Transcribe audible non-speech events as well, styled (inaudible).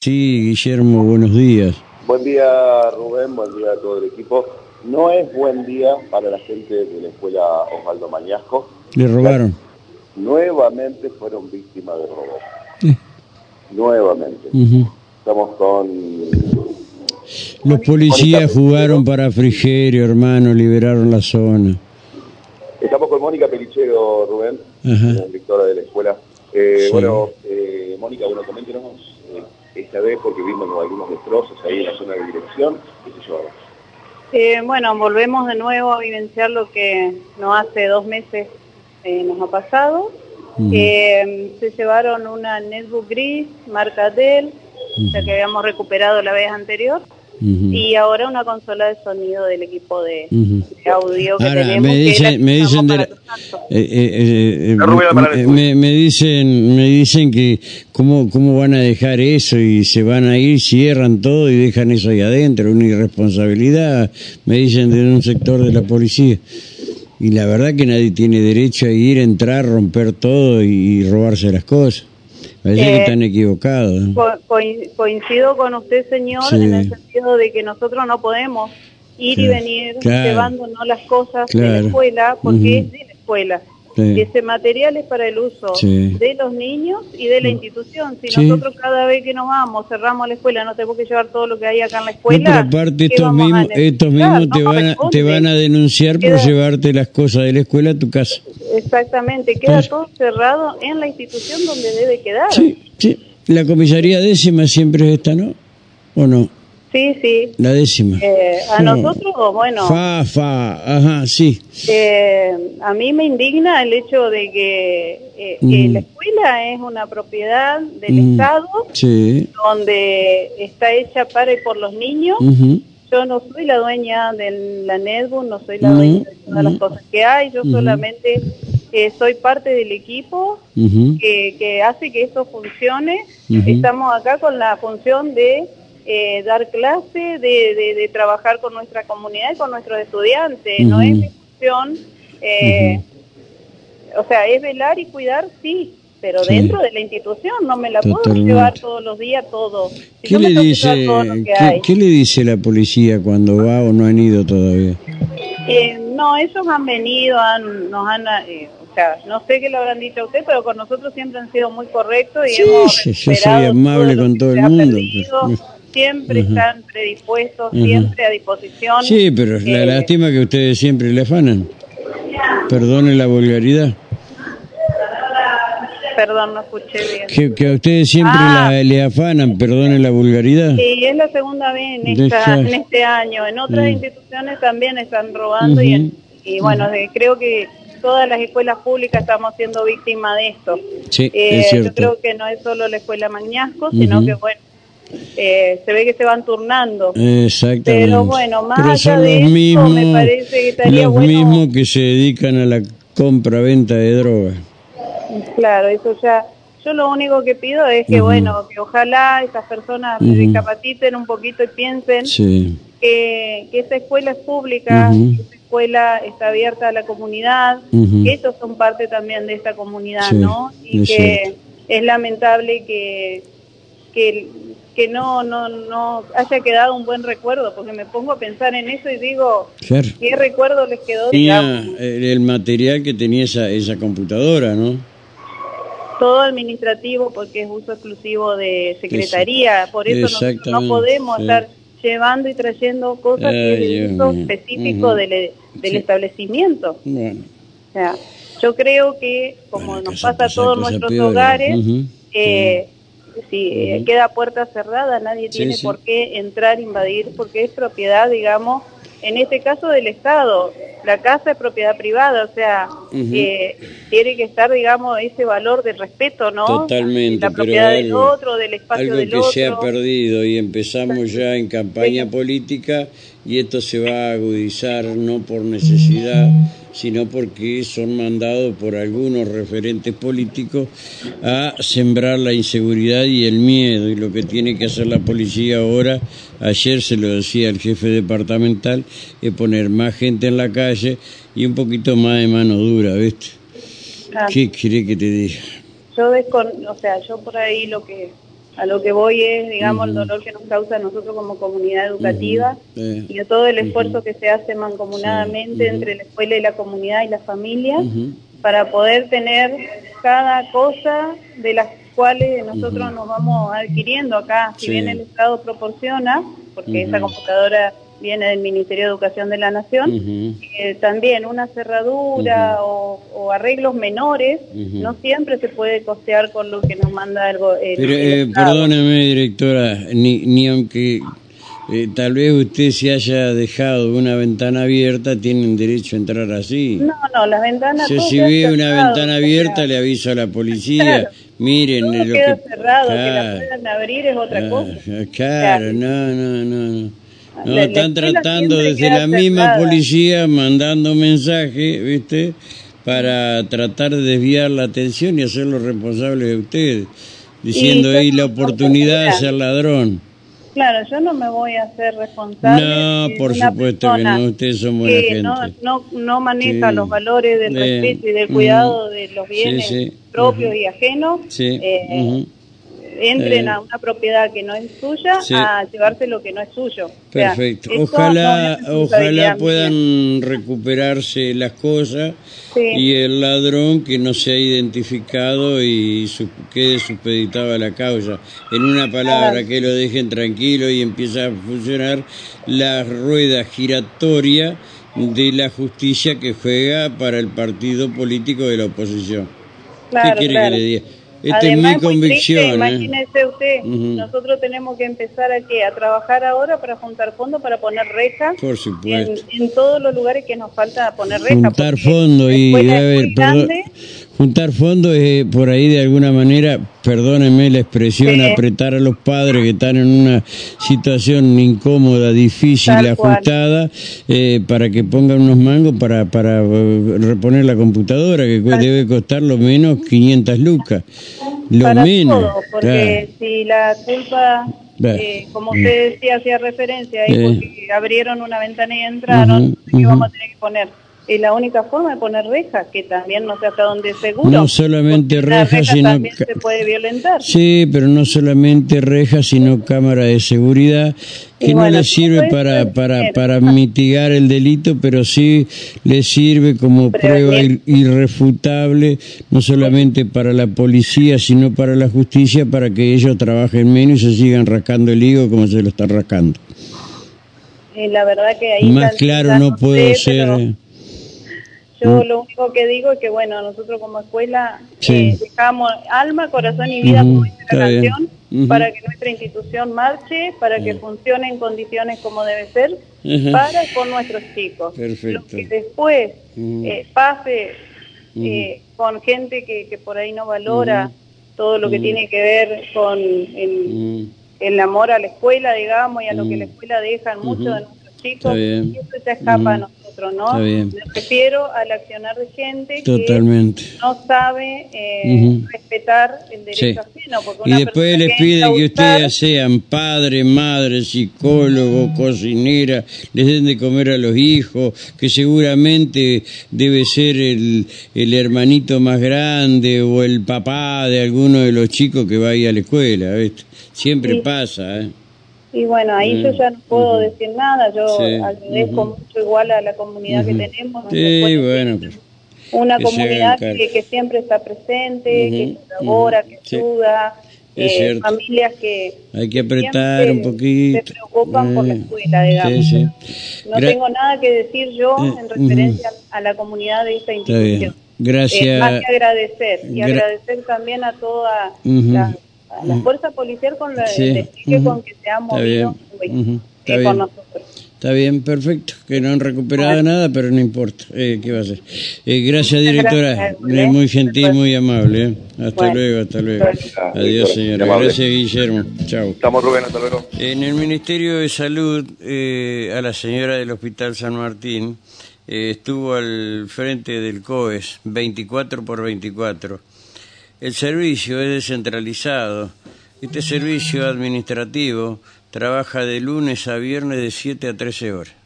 Sí, Guillermo, buenos días. Buen día Rubén, buen día a todo el equipo. No es buen día para la gente de la escuela Osvaldo Mañasco. ¿Le robaron? Nuevamente fueron víctimas de robo. Nuevamente. Estamos con... Los policías jugaron para Frigerio, hermano, liberaron la zona. Estamos con Mónica Pelichero, Rubén, directora de la escuela. Eh, bueno, eh, Mónica, bueno, coméntenos eh, esta vez porque vimos algunos destrozos ahí en la zona de dirección. ¿Qué se llevaron? Eh, bueno, volvemos de nuevo a vivenciar lo que no hace dos meses eh, nos ha pasado. Eh, se llevaron una netbook gris, marca Dell, la que habíamos recuperado la vez anterior, y ahora una consola de sonido del equipo de, audio que tenemos. Me dicen, me dicen, me, dicen, me dicen que cómo, cómo van a dejar eso y se van a ir, cierran todo y dejan eso ahí adentro, una irresponsabilidad, me dicen de un sector de la policía. Y la verdad que nadie tiene derecho a ir, entrar, romper todo y robarse las cosas. Parece que eh, están equivocados. coincido con usted, señor, en el sentido de que nosotros no podemos ir y venir llevándonos las cosas de la escuela porque es de la escuela. Ese material es para el uso de los niños y de la institución. Si nosotros cada vez que nos vamos cerramos la escuela, no tenemos que llevar todo lo que hay acá en la escuela. No, pero aparte estos mismos, estos mismos te, van a, te van a denunciar por llevarte las cosas de la escuela a tu casa. Exactamente, queda todo cerrado en la institución donde debe quedar. Sí, sí. La comisaría décima siempre es esta, ¿no? ¿O no? Sí, sí. La décima. Eh, a nosotros, bueno. Fa, fa, ajá, sí. Eh, a mí me indigna el hecho de que, eh, mm. la escuela es una propiedad del mm. Estado, sí. donde está hecha para y por los niños. Yo no soy la dueña de la netbook, no soy la dueña de todas las cosas que hay, yo solamente soy parte del equipo que, que, hace que esto funcione. Estamos acá con la función de eh, dar clase, de, de, trabajar con nuestra comunidad y con nuestros estudiantes. No es mi función, eh, o sea, es velar y cuidar, sí, pero dentro de la institución no me la puedo llevar todos los días todo. ¿Qué, le dice, ¿qué, le dice la policía cuando va o no han ido todavía? Eh, no, ellos han venido, han, nos han... o sea, no sé qué lo habrán dicho a usted, pero con nosotros siempre han sido muy correctos y sí, yo soy amable con todo el mundo siempre están predispuestos, siempre a disposición. Sí, pero la eh, lástima que ustedes siempre le afanan. Perdone la vulgaridad. Perdón, no escuché bien. Que, a ustedes siempre ah. le afanan, perdone la vulgaridad. Sí, es la segunda vez en, este año. En otras instituciones también están robando y, y, bueno, creo que todas las escuelas públicas estamos siendo víctimas de esto. Sí, eh, Yo creo que no es solo la escuela Mañasco, sino que bueno, eh, se ve que se van turnando. Exactamente. Pero bueno, más allá de los mismos, me parece que estaría los mismos que se dedican a la compra-venta de drogas. Claro, eso ya... Yo lo único que pido es que, bueno, que ojalá esas personas se discapaciten un poquito y piensen que, que, esa escuela es pública, que escuela está abierta a la comunidad, que ellos son parte también de esta comunidad, ¿no? Y que es lamentable que, que que no, no, no haya quedado un buen recuerdo, porque me pongo a pensar en eso y digo, ¿qué recuerdo les quedó? Tenía el material que tenía esa, esa computadora, ¿no? Todo administrativo, porque es uso exclusivo de secretaría, por eso no, podemos estar llevando y trayendo cosas que es uso específico del, del establecimiento. O sea, yo creo que, como nos pasa a todos nuestros hogares, eh, si eh, queda puerta cerrada, nadie tiene por qué entrar, invadir, porque es propiedad, digamos, en este caso del Estado. La casa es propiedad privada, o sea, tiene que estar, digamos, ese valor de respeto, ¿no? Totalmente. La propiedad del otro, del espacio algo que se ha perdido y empezamos ya en campaña política y esto se va a agudizar no por necesidad, sino porque son mandados por algunos referentes políticos a sembrar la inseguridad y el miedo. Y lo que tiene que hacer la policía ahora, ayer se lo decía el jefe departamental, es poner más gente en la calle y un poquito más de mano dura, ¿viste? ¿Qué quiere que te diga? Yo, o sea, yo por ahí lo que a lo que voy es, digamos, el dolor que nos causa a nosotros como comunidad educativa y a todo el esfuerzo que se hace mancomunadamente entre la escuela y la comunidad y la familia para poder tener cada cosa de las cuales nosotros nos vamos adquiriendo acá. Si bien el Estado proporciona, porque esa computadora viene del Ministerio de Educación de la Nación, eh, también una cerradura o, arreglos menores, no siempre se puede costear con lo que nos manda el, el, Pero, eh, Perdóneme, directora, ni, ni aunque eh, tal vez usted se haya dejado una ventana abierta, tienen derecho a entrar así. No, no, las ventanas... si ve una ventana abierta, le aviso a la policía. (laughs) Miren, lo queda que, cerrado, que la puedan abrir es otra ah, cosa. Claro, no, no, no. No, están tratando desde la misma policía mandando mensajes, ¿viste? Para tratar de desviar la atención y hacerlo responsable de ustedes, diciendo ahí la oportunidad de ser ladrón. Claro, yo no me voy a hacer responsable. No, por supuesto que no, ustedes son buena gente. No, no, no maneja los valores del respeto y del cuidado de los bienes propios y ajenos. Eh, entren a una propiedad que no es suya a llevarse lo que no es suyo. Perfecto. ojalá, ojalá puedan recuperarse las cosas y el ladrón que no se ha identificado y quede supeditado a la causa. En una palabra, que lo dejen tranquilo y empieza a funcionar la rueda giratoria de la justicia que juega para el partido político de la oposición. ¿Qué quiere que le diga? Esta es mi convicción. ¿eh? Imagínese usted, nosotros tenemos que empezar aquí a trabajar ahora para juntar fondos para poner rejas. Por supuesto. En, todos los lugares que nos falta poner rejas. Juntar fondos y, a ver, juntar fondos es por ahí de alguna manera, perdónenme la expresión, apretar a los padres que están en una situación incómoda, difícil, ajustada, eh, para que pongan unos mangos para, para eh, reponer la computadora, que debe costar lo menos 500 lucas. Lo menos. porque si la culpa, eh, como usted decía, hacía referencia ahí, porque abrieron una ventana y entraron, ¿qué vamos a tener que poner? Es la única forma de poner rejas, que también no sé hasta dónde es seguro. No solamente rejas, sino... También se puede violentar. Sí, pero no solamente rejas, sino cámara de seguridad, que no le sirve para, para, para mitigar el delito, pero sí le sirve como prueba irrefutable, no solamente para la policía, sino para la justicia, para que ellos trabajen menos y se sigan rascando el higo como se lo están rascando. la verdad que ahí... Más claro no puedo ser... Yo mm. lo único que digo es que, bueno, nosotros como escuela eh, dejamos alma, corazón y vida como dice la canción, para que nuestra institución marche, para que funcione en condiciones como debe ser, para con nuestros chicos. Lo que después eh, pase eh, con gente que, que, por ahí no valora todo lo que tiene que ver con el, el, amor a la escuela, digamos, y a lo que la escuela deja en muchos de nuestros chicos, y eso ya escapa a nosotros. ¿No? Me refiero al accionar de gente que no sabe eh, respetar el derecho ajeno. y después les pide que ustedes sean padre, madre, psicólogo, cocinera, les den de comer a los hijos, que seguramente debe ser el, el hermanito más grande o el papá de alguno de los chicos que va a ir a la escuela, Siempre pasa, ¿eh? Y bueno, ahí yo ya no puedo decir nada, yo agradezco mucho igual a la comunidad que tenemos. Sí, bueno, pues, una comunidad que, siempre está presente, que colabora, que ayuda, eh, familias que hay que apretar un poquito se preocupan por la eh, escuela digamos. no tengo nada que decir yo eh, en referencia a la comunidad de esta institución. Gracias. más que agradecer y agradecer también a toda la a la fuerza policial con la con que se ha movido Está con nosotros. Está bien, perfecto. Que no han recuperado nada, pero no importa. Eh, ¿Qué va a ser? Eh, gracias, directora. muy gentil, muy amable. Hasta luego, hasta luego. Adiós, señora. Gracias, Guillermo. Chao. Estamos, Rubén, hasta luego. En el Ministerio de Salud, eh, a la señora del Hospital San Martín, estuvo al frente del COES 24 por 24 el servicio es descentralizado. Este servicio administrativo trabaja de lunes a viernes de 7 a 13 horas.